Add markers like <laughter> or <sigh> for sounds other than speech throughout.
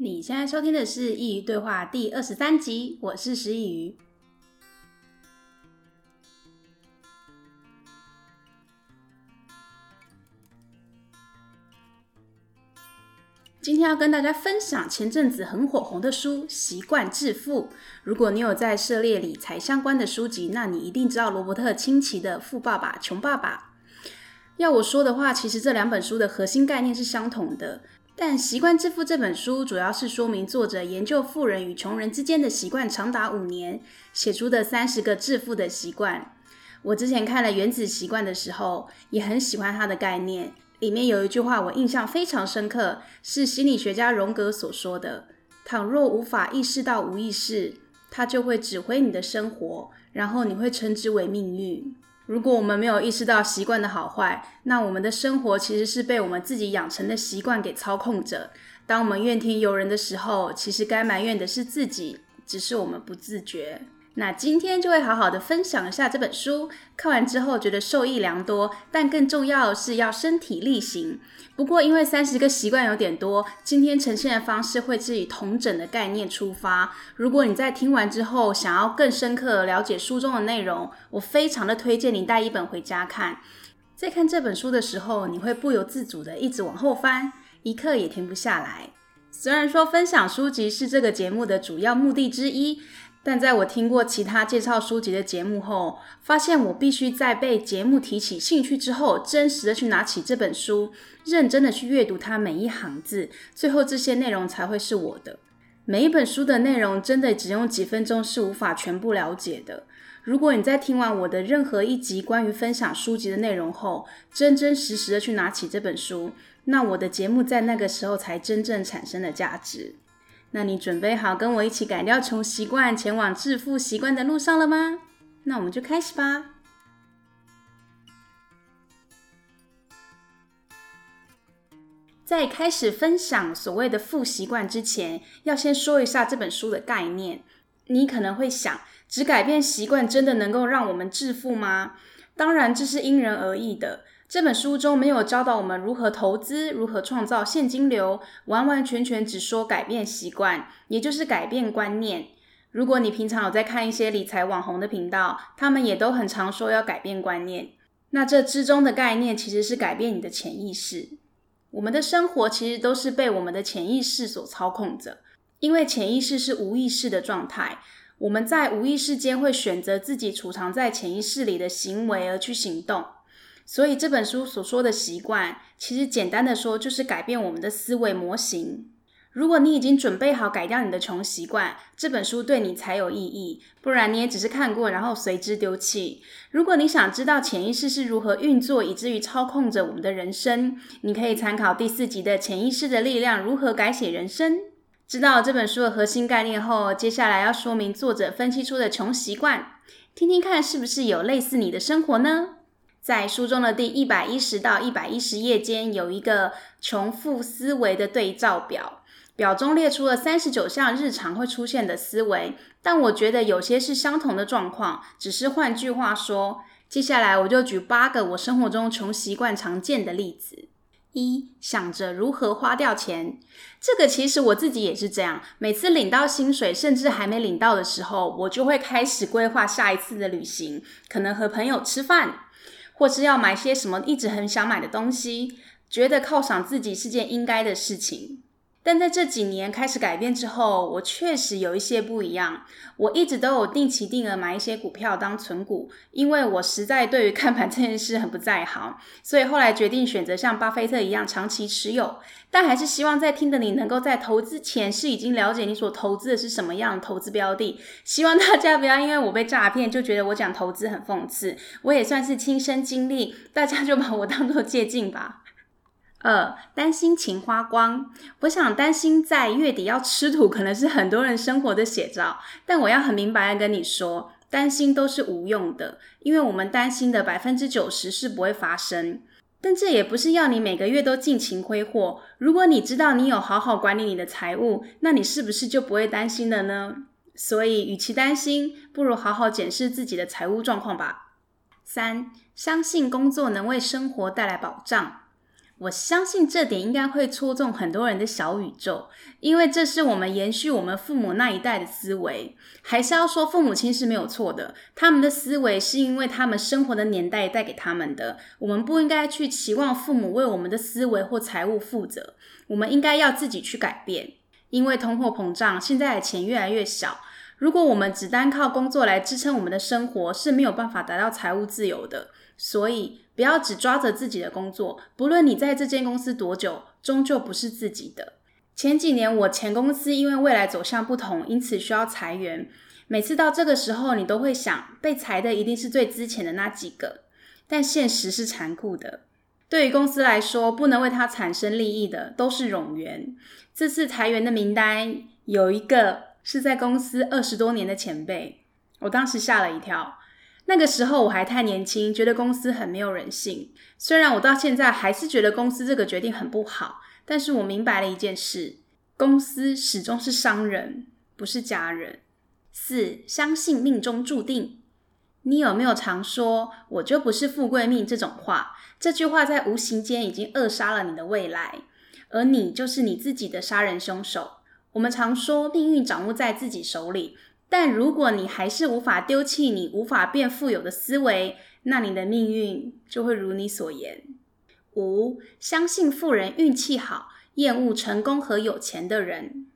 你现在收听的是《佾萮对话》第二十三集，我是师佾萮。今天要跟大家分享前阵子很火红的书《习惯致富》。如果你有在涉猎理财相关的书籍，那你一定知道罗伯特清崎的《富爸爸穷爸爸》。要我说的话，其实这两本书的核心概念是相同的。但《习惯致富》这本书主要是说明作者研究富人与穷人之间的习惯长达五年，写出的三十个致富的习惯。我之前看了《原子习惯》的时候，也很喜欢它的概念。里面有一句话我印象非常深刻，是心理学家荣格所说的：“倘若无法意识到无意识，它就会指挥你的生活，然后你会称之为命运。”如果我们没有意识到习惯的好坏，那我们的生活其实是被我们自己养成的习惯给操控着。当我们怨天尤人的时候，其实该埋怨的是自己，只是我们不自觉。那今天就会好好的分享一下这本书，看完之后觉得受益良多，但更重要的是要身体力行。不过因为三十个习惯有点多，今天呈现的方式会是以同整的概念出发。如果你在听完之后想要更深刻了解书中的内容，我非常的推荐你带一本回家看。在看这本书的时候，你会不由自主的一直往后翻，一刻也停不下来。虽然说分享书籍是这个节目的主要目的之一。但在我听过其他介绍书籍的节目后，发现我必须在被节目提起兴趣之后，真实的去拿起这本书，认真的去阅读它每一行字，最后这些内容才会是我的。每一本书的内容真的只用几分钟是无法全部了解的。如果你在听完我的任何一集关于分享书籍的内容后，真真实实的去拿起这本书，那我的节目在那个时候才真正产生了价值。那你准备好跟我一起改掉穷习惯，前往致富习惯的路上了吗？那我们就开始吧。在开始分享所谓的富习惯之前，要先说一下这本书的概念。你可能会想，只改变习惯真的能够让我们致富吗？当然，这是因人而异的。这本书中没有教导我们如何投资，如何创造现金流，完完全全只说改变习惯，也就是改变观念。如果你平常有在看一些理财网红的频道，他们也都很常说要改变观念。那这之中的概念其实是改变你的潜意识。我们的生活其实都是被我们的潜意识所操控着，因为潜意识是无意识的状态，我们在无意识间会选择自己储藏在潜意识里的行为而去行动。所以这本书所说的习惯，其实简单的说就是改变我们的思维模型。如果你已经准备好改掉你的穷习惯，这本书对你才有意义。不然你也只是看过，然后随之丢弃。如果你想知道潜意识是如何运作，以至于操控着我们的人生，你可以参考第四集的《潜意识的力量：如何改写人生》。知道这本书的核心概念后，接下来要说明作者分析出的穷习惯，听听看是不是有类似你的生活呢？在书中的第一百一十到一百一十页间，有一个穷富思维的对照表，表中列出了三十九项日常会出现的思维，但我觉得有些是相同的状况，只是换句话说。接下来我就举八个我生活中穷习惯常见的例子。一，想着如何花掉钱，这个其实我自己也是这样，每次领到薪水，甚至还没领到的时候，我就会开始规划下一次的旅行，可能和朋友吃饭。或是要买些什么一直很想买的东西，觉得犒赏自己是件应该的事情。但在这几年开始改变之后，我确实有一些不一样。我一直都有定期定额买一些股票当存股，因为我实在对于看盘 <laughs> 这件事很不在行，所以后来决定选择像巴菲特一样长期持有。但还是希望在听的你能够在投资前是已经了解你所投资的是什么样的投资标的。希望大家不要因为我被诈骗就觉得我讲投资很讽刺，我也算是亲身经历，大家就把我当做借镜吧。二，担心钱花光。我想担心在月底要吃土，可能是很多人生活的写照。但我要很明白的跟你说，担心都是无用的，因为我们担心的百分之九十是不会发生。但这也不是要你每个月都尽情挥霍。如果你知道你有好好管理你的财务，那你是不是就不会担心了呢？所以，与其担心，不如好好检视自己的财务状况吧。三，相信工作能为生活带来保障。我相信这点应该会戳中很多人的小宇宙，因为这是我们延续我们父母那一代的思维。还是要说父母亲是没有错的，他们的思维是因为他们生活的年代带给他们的。我们不应该去期望父母为我们的思维或财务负责，我们应该要自己去改变。因为通货膨胀，现在的钱越来越小。如果我们只单靠工作来支撑我们的生活，是没有办法达到财务自由的。所以，不要只抓着自己的工作，不论你在这间公司多久，终究不是自己的。前几年，我前公司因为未来走向不同，因此需要裁员。每次到这个时候，你都会想，被裁的一定是最资浅的那几个。但现实是残酷的，对于公司来说，不能为它产生利益的都是冗员。这次裁员的名单有一个是在公司二十多年的前辈，我当时吓了一跳。那个时候我还太年轻，觉得公司很没有人性。虽然我到现在还是觉得公司这个决定很不好，但是我明白了一件事：公司始终是商人，不是家人。四，相信命中注定。你有没有常说“我就不是富贵命”这种话？这句话在无形间已经扼杀了你的未来，而你就是你自己的杀人凶手。我们常说命运掌握在自己手里。但如果你还是无法丢弃你无法变富有的思维，那你的命运就会如你所言。五，相信富人运气好，厌恶成功和有钱的人。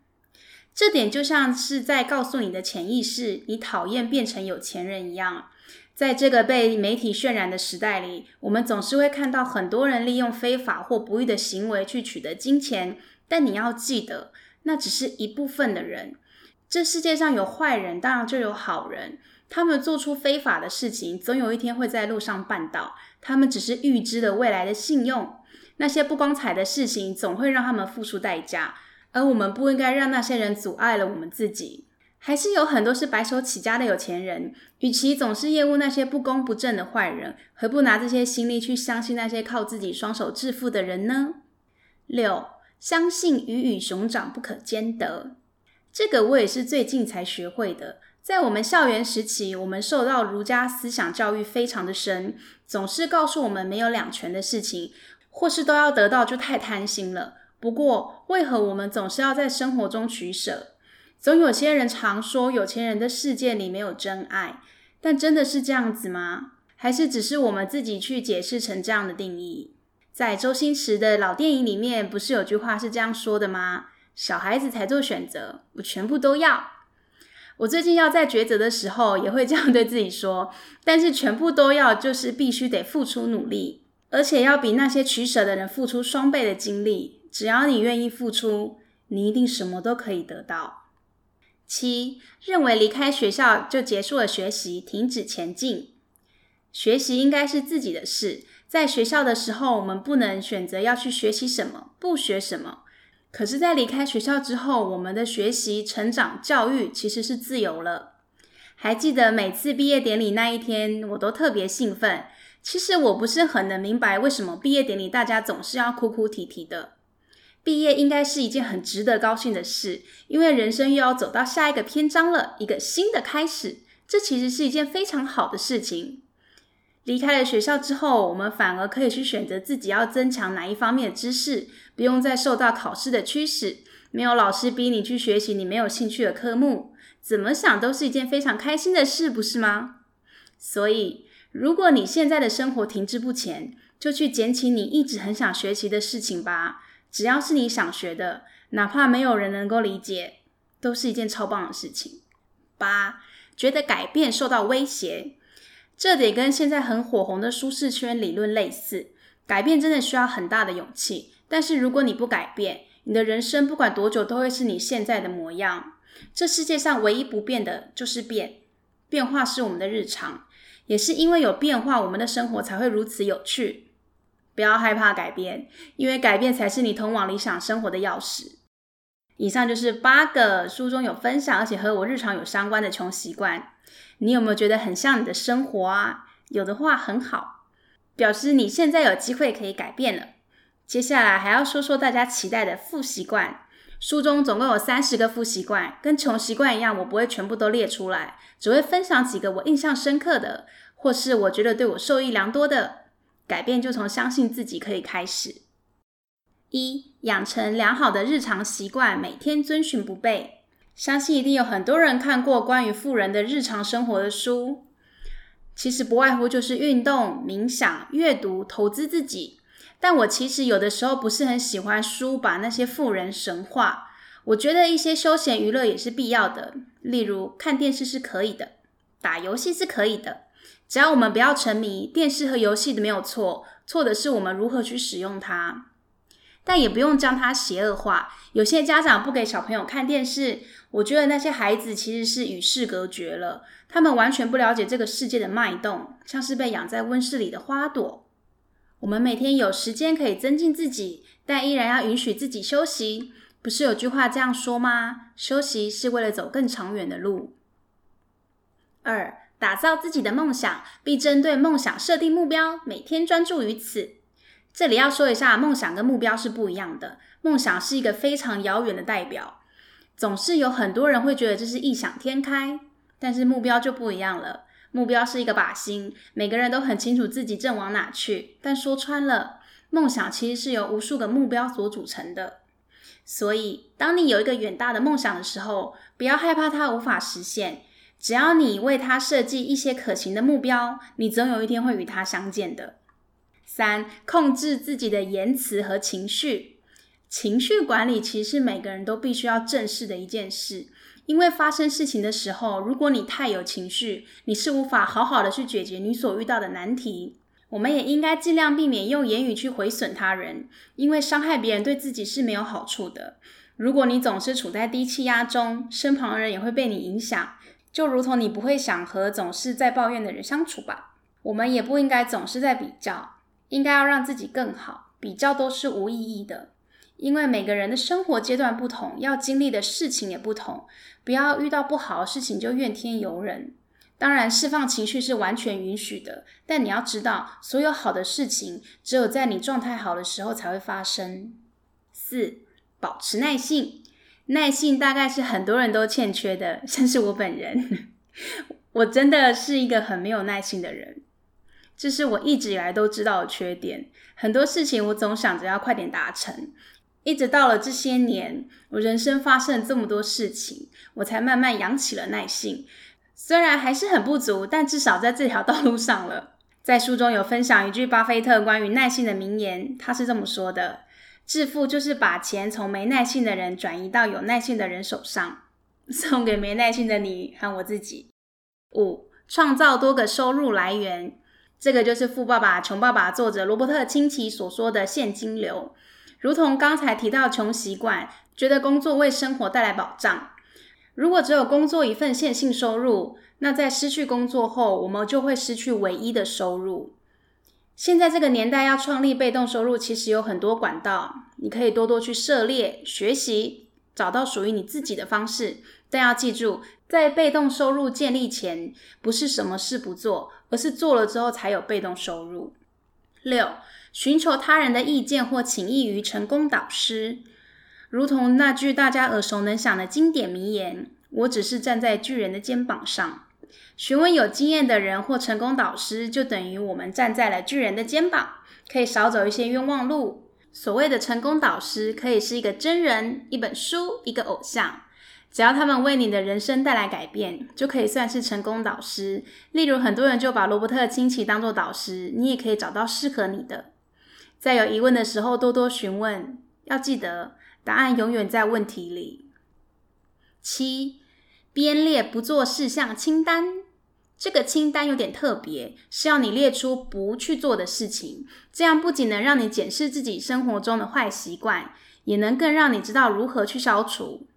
这点就像是在告诉你的潜意识，你讨厌变成有钱人一样。在这个被媒体渲染的时代里，我们总是会看到很多人利用非法或不义的行为去取得金钱。但你要记得，那只是一部分的人。这世界上有坏人，当然就有好人。他们做出非法的事情，总有一天会在路上绊倒。他们只是预知了未来的信用。那些不光彩的事情，总会让他们付出代价。而我们不应该让那些人阻碍了我们自己。还是有很多是白手起家的有钱人。与其总是厌恶那些不公不正的坏人，何不拿这些心力去相信那些靠自己双手致富的人呢？六，相信鱼与熊掌不可兼得。这个我也是最近才学会的。在我们校园时期，我们受到儒家思想教育非常的深，总是告诉我们没有两全的事情，或是都要得到就太贪心了。不过，为何我们总是要在生活中取舍？总有些人常说有钱人的世界里没有真爱，但真的是这样子吗？还是只是我们自己去解释成这样的定义？在周星驰的老电影里面，不是有句话是这样说的吗？小孩子才做选择，我全部都要。我最近要在抉择的时候，也会这样对自己说。但是全部都要，就是必须得付出努力，而且要比那些取舍的人付出双倍的精力。只要你愿意付出，你一定什么都可以得到。七，认为离开学校就结束了学习，停止前进。学习应该是自己的事。在学校的时候，我们不能选择要去学习什么，不学什么。可是，在离开学校之后，我们的学习、成长、教育其实是自由了。还记得每次毕业典礼那一天，我都特别兴奋。其实我不是很能明白为什么毕业典礼大家总是要哭哭啼啼的。毕业应该是一件很值得高兴的事，因为人生又要走到下一个篇章了，一个新的开始。这其实是一件非常好的事情。离开了学校之后，我们反而可以去选择自己要增强哪一方面的知识，不用再受到考试的驱使，没有老师逼你去学习你没有兴趣的科目，怎么想都是一件非常开心的事，不是吗？所以，如果你现在的生活停滞不前，就去捡起你一直很想学习的事情吧。只要是你想学的，哪怕没有人能够理解，都是一件超棒的事情。八，觉得改变受到威胁。这得跟现在很火红的舒适圈理论类似，改变真的需要很大的勇气。但是如果你不改变，你的人生不管多久都会是你现在的模样。这世界上唯一不变的就是变，变化是我们的日常，也是因为有变化，我们的生活才会如此有趣。不要害怕改变，因为改变才是你通往理想生活的钥匙。以上就是八个书中有分享，而且和我日常有相关的穷习惯。你有没有觉得很像你的生活啊？有的话很好，表示你现在有机会可以改变了。接下来还要说说大家期待的富习惯。书中总共有三十个富习惯，跟穷习惯一样，我不会全部都列出来，只会分享几个我印象深刻的，或是我觉得对我受益良多的。改变就从相信自己可以开始。一、养成良好的日常习惯，每天遵循不悖。相信一定有很多人看过关于富人的日常生活的书，其实不外乎就是运动、冥想、阅读、投资自己。但我其实有的时候不是很喜欢书把那些富人神化。我觉得一些休闲娱乐也是必要的，例如看电视是可以的，打游戏是可以的，只要我们不要沉迷电视和游戏的没有错，错的是我们如何去使用它。但也不用将它邪恶化。有些家长不给小朋友看电视，我觉得那些孩子其实是与世隔绝了，他们完全不了解这个世界的脉动，像是被养在温室里的花朵。我们每天有时间可以增进自己，但依然要允许自己休息。不是有句话这样说吗？休息是为了走更长远的路。二，打造自己的梦想，并针对梦想设定目标，每天专注于此。这里要说一下，梦想跟目标是不一样的。梦想是一个非常遥远的代表，总是有很多人会觉得这是异想天开。但是目标就不一样了，目标是一个靶心，每个人都很清楚自己正往哪去。但说穿了，梦想其实是由无数个目标所组成的。所以，当你有一个远大的梦想的时候，不要害怕它无法实现。只要你为它设计一些可行的目标，你总有一天会与它相见的。三、控制自己的言辞和情绪。情绪管理其实是每个人都必须要正视的一件事，因为发生事情的时候，如果你太有情绪，你是无法好好的去解决你所遇到的难题。我们也应该尽量避免用言语去毁损他人，因为伤害别人对自己是没有好处的。如果你总是处在低气压中，身旁的人也会被你影响，就如同你不会想和总是在抱怨的人相处吧。我们也不应该总是在比较。应该要让自己更好，比较都是无意义的，因为每个人的生活阶段不同，要经历的事情也不同。不要遇到不好的事情就怨天尤人。当然，释放情绪是完全允许的，但你要知道，所有好的事情只有在你状态好的时候才会发生。四，保持耐性，耐性大概是很多人都欠缺的，像是我本人，<laughs> 我真的是一个很没有耐性的人。这是我一直以来都知道的缺点。很多事情我总想着要快点达成，一直到了这些年，我人生发生了这么多事情，我才慢慢养起了耐性。虽然还是很不足，但至少在这条道路上了。在书中有分享一句巴菲特关于耐性的名言，他是这么说的：“致富就是把钱从没耐性的人转移到有耐性的人手上。”送给没耐性的你和我自己。五，创造多个收入来源。这个就是《富爸爸穷爸爸》作者罗伯特清崎所说的现金流，如同刚才提到穷习惯，觉得工作为生活带来保障。如果只有工作一份线性收入，那在失去工作后，我们就会失去唯一的收入。现在这个年代要创立被动收入，其实有很多管道，你可以多多去涉猎、学习，找到属于你自己的方式。但要记住，在被动收入建立前，不是什么事不做。而是做了之后才有被动收入。六，寻求他人的意见或请益于成功导师，如同那句大家耳熟能详的经典名言：“我只是站在巨人的肩膀上。”询问有经验的人或成功导师，就等于我们站在了巨人的肩膀，可以少走一些冤枉路。所谓的成功导师，可以是一个真人、一本书、一个偶像。只要他们为你的人生带来改变，就可以算是成功导师。例如，很多人就把罗伯特清崎当做导师，你也可以找到适合你的。在有疑问的时候，多多询问，要记得答案永远在问题里。七，编列不做事项清单。这个清单有点特别，是要你列出不去做的事情，这样不仅能让你检视自己生活中的坏习惯，也能更让你知道如何去消除。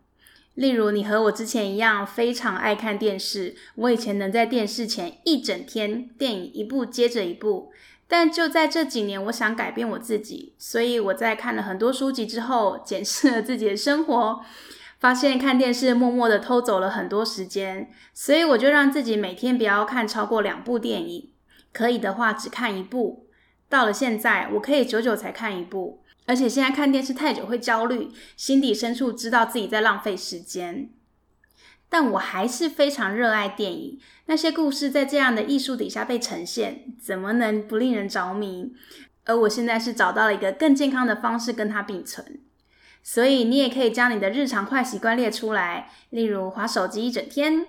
例如，你和我之前一样非常爱看电视。我以前能在电视前一整天，电影一部接着一部。但就在这几年，我想改变我自己，所以我在看了很多书籍之后，检视了自己的生活，发现看电视默默的偷走了很多时间。所以我就让自己每天不要看超过两部电影，可以的话只看一部。到了现在，我可以久久才看一部。而且现在看电视太久会焦虑，心底深处知道自己在浪费时间，但我还是非常热爱电影。那些故事在这样的艺术底下被呈现，怎么能不令人着迷？而我现在是找到了一个更健康的方式跟它并存。所以你也可以将你的日常坏习惯列出来，例如划手机一整天，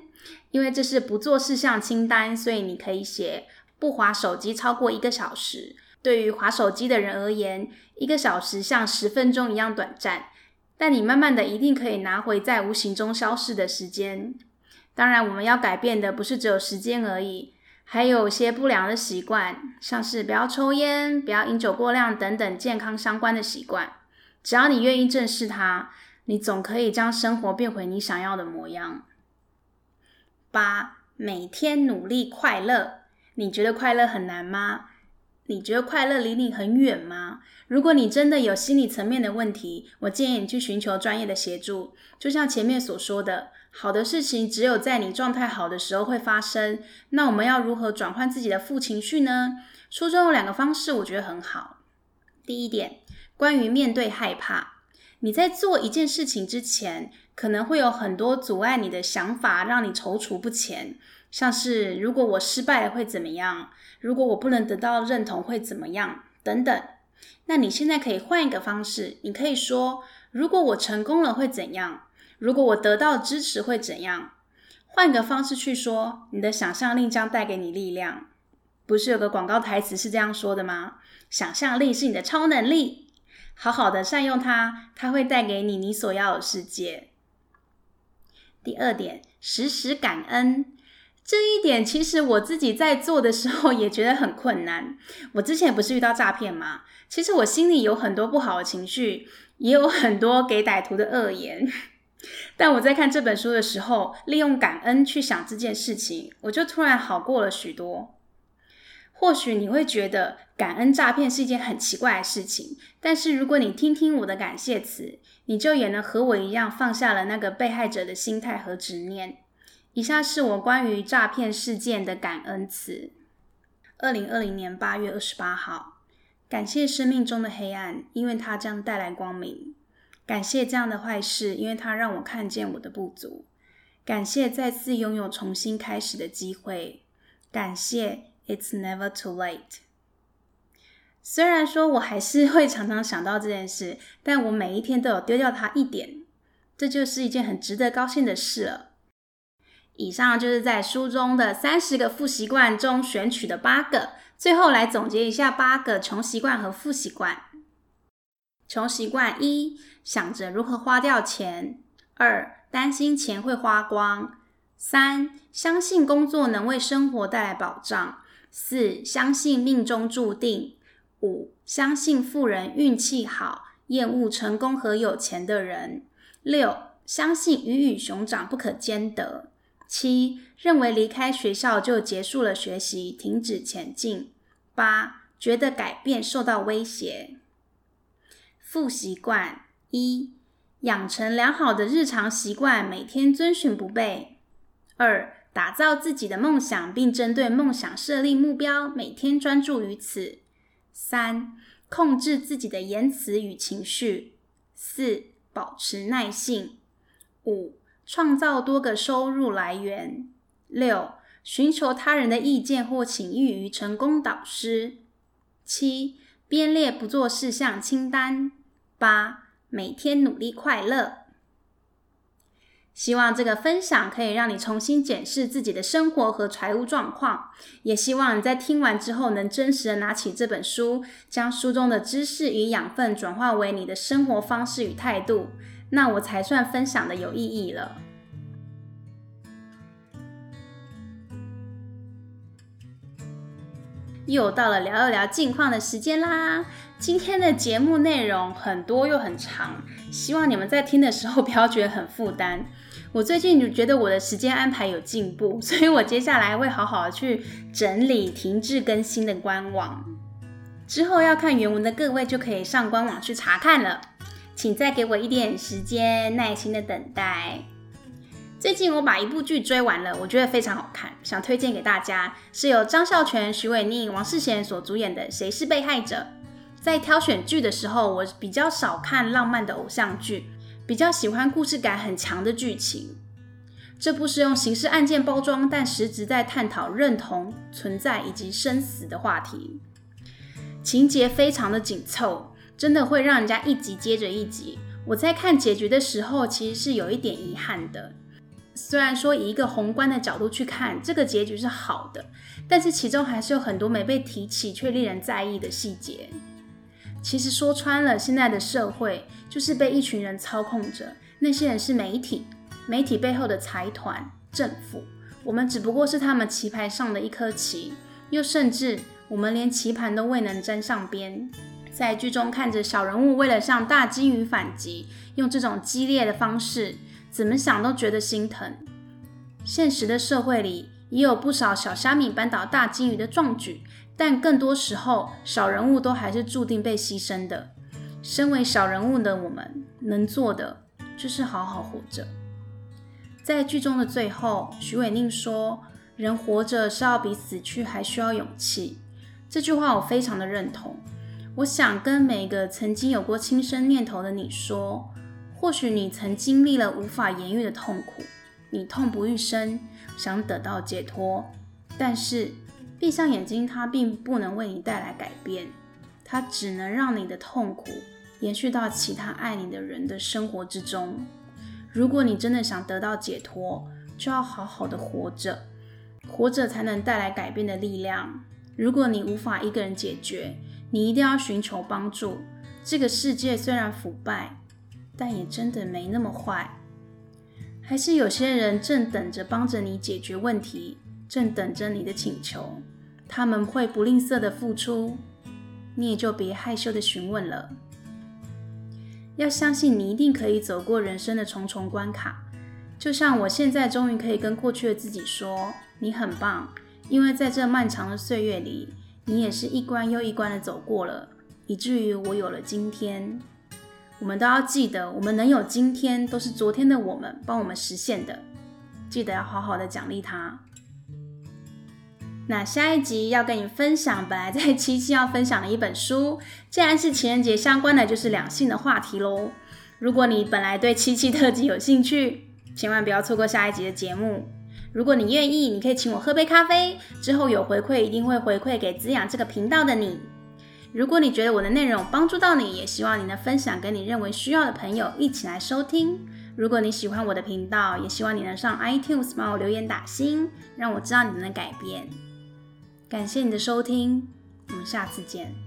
因为这是不做事项清单，所以你可以写不划手机超过一个小时。对于滑手机的人而言，一个小时像十分钟一样短暂，但你慢慢的一定可以拿回在无形中消逝的时间。当然，我们要改变的不是只有时间而已，还有些不良的习惯，像是不要抽烟、不要饮酒过量等等健康相关的习惯。只要你愿意正视它，你总可以将生活变回你想要的模样。八，每天努力快乐。你觉得快乐很难吗？你觉得快乐离你很远吗？如果你真的有心理层面的问题，我建议你去寻求专业的协助。就像前面所说的，好的事情只有在你状态好的时候会发生。那我们要如何转换自己的负情绪呢？书中有两个方式，我觉得很好。第一点。关于面对害怕，你在做一件事情之前，可能会有很多阻碍你的想法，让你踌躇不前。像是如果我失败了会怎么样？如果我不能得到认同会怎么样？等等。那你现在可以换一个方式，你可以说：如果我成功了会怎样？如果我得到支持会怎样？换个方式去说，你的想象力将带给你力量。不是有个广告台词是这样说的吗？想象力是你的超能力。好好的善用它，它会带给你你所要的世界。第二点，时时感恩。这一点其实我自己在做的时候也觉得很困难。我之前不是遇到诈骗吗？其实我心里有很多不好的情绪，也有很多给歹徒的恶言。<laughs> 但我在看这本书的时候，利用感恩去想这件事情，我就突然好过了许多。或许你会觉得感恩诈骗是一件很奇怪的事情，但是如果你听听我的感谢词，你就也能和我一样放下了那个被害者的心态和执念。以下是我关于诈骗事件的感恩词：二零二零年八月二十八号，感谢生命中的黑暗，因为它将带来光明；感谢这样的坏事，因为它让我看见我的不足；感谢再次拥有重新开始的机会；感谢。It's never too late。虽然说我还是会常常想到这件事，但我每一天都有丢掉它一点，这就是一件很值得高兴的事了。以上就是在书中的三十个负习惯中选取的八个，最后来总结一下八个穷习惯和负习惯。穷习惯一，想着如何花掉钱；二，担心钱会花光；三，相信工作能为生活带来保障。四、相信命中注定；五、相信富人运气好，厌恶成功和有钱的人；六、相信鱼与熊掌不可兼得；七、认为离开学校就结束了学习，停止前进；八、觉得改变受到威胁。负习惯一、养成良好的日常习惯，每天遵循不悖。二、打造自己的梦想，并针对梦想设立目标，每天专注于此。三、控制自己的言辞与情绪。四、保持耐性。五、创造多个收入来源。六、寻求他人的意见或请益于成功导师。七、编列不做事项清单。八、每天努力快乐。希望这个分享可以让你重新检视自己的生活和财务状况，也希望你在听完之后能真实的拿起这本书，将书中的知识与养分转化为你的生活方式与态度，那我才算分享的有意义了。又到了聊一聊近况的时间啦！今天的节目内容很多又很长，希望你们在听的时候 <laughs> 不要觉得很负担。我最近就觉得我的时间安排有进步，所以我接下来会好好去整理停滞更新的官网。之后要看原文的各位就可以上官网去查看了，请再给我一点时间，耐心的等待。最近我把一部剧追完了，我觉得非常好看，想推荐给大家，是由张孝全、许玮宁、王世贤所主演的《谁是被害者》。在挑选剧的时候，我比较少看浪漫的偶像剧，比较喜欢故事感很强的剧情。这部是用刑事案件包装，但实质在探讨认同、存在以及生死的话题。情节非常的紧凑，真的会让人家一集接着一集。我在看结局的时候，其实是有一点遗憾的。虽然说以一个宏观的角度去看，这个结局是好的，但是其中还是有很多没被提起却令人在意的细节。其实说穿了，现在的社会就是被一群人操控着，那些人是媒体，媒体背后的财团、政府，我们只不过是他们棋盘上的一颗棋，又甚至我们连棋盘都未能沾上边。在剧中看着小人物为了向大鲸鱼反击，用这种激烈的方式。怎么想都觉得心疼。现实的社会里也有不少小虾米扳倒大鲸鱼的壮举，但更多时候，小人物都还是注定被牺牲的。身为小人物的我们，能做的就是好好活着。在剧中的最后，许玮宁说：“人活着是要比死去还需要勇气。”这句话我非常的认同。我想跟每个曾经有过轻生念头的你说。或许你曾经历了无法言喻的痛苦，你痛不欲生，想得到解脱，但是闭上眼睛，它并不能为你带来改变，它只能让你的痛苦延续到其他爱你的人的生活之中。如果你真的想得到解脱，就要好好的活着，活着才能带来改变的力量。如果你无法一个人解决，你一定要寻求帮助。这个世界虽然腐败。但也真的没那么坏，还是有些人正等着帮着你解决问题，正等着你的请求，他们会不吝啬的付出，你也就别害羞的询问了。要相信你一定可以走过人生的重重关卡，就像我现在终于可以跟过去的自己说，你很棒，因为在这漫长的岁月里，你也是一关又一关的走过了，以至于我有了今天。我们都要记得，我们能有今天，都是昨天的我们帮我们实现的。记得要好好的奖励他。那下一集要跟你分享，本来在七夕要分享的一本书，既然是情人节相关的，就是两性的话题喽。如果你本来对七夕特辑有兴趣，千万不要错过下一集的节目。如果你愿意，你可以请我喝杯咖啡，之后有回馈一定会回馈给滋养这个频道的你。如果你觉得我的内容帮助到你，也希望你能分享给你认为需要的朋友一起来收听。如果你喜欢我的频道，也希望你能上 iTunes 帮我留言打星，让我知道你们的改变。感谢你的收听，我们下次见。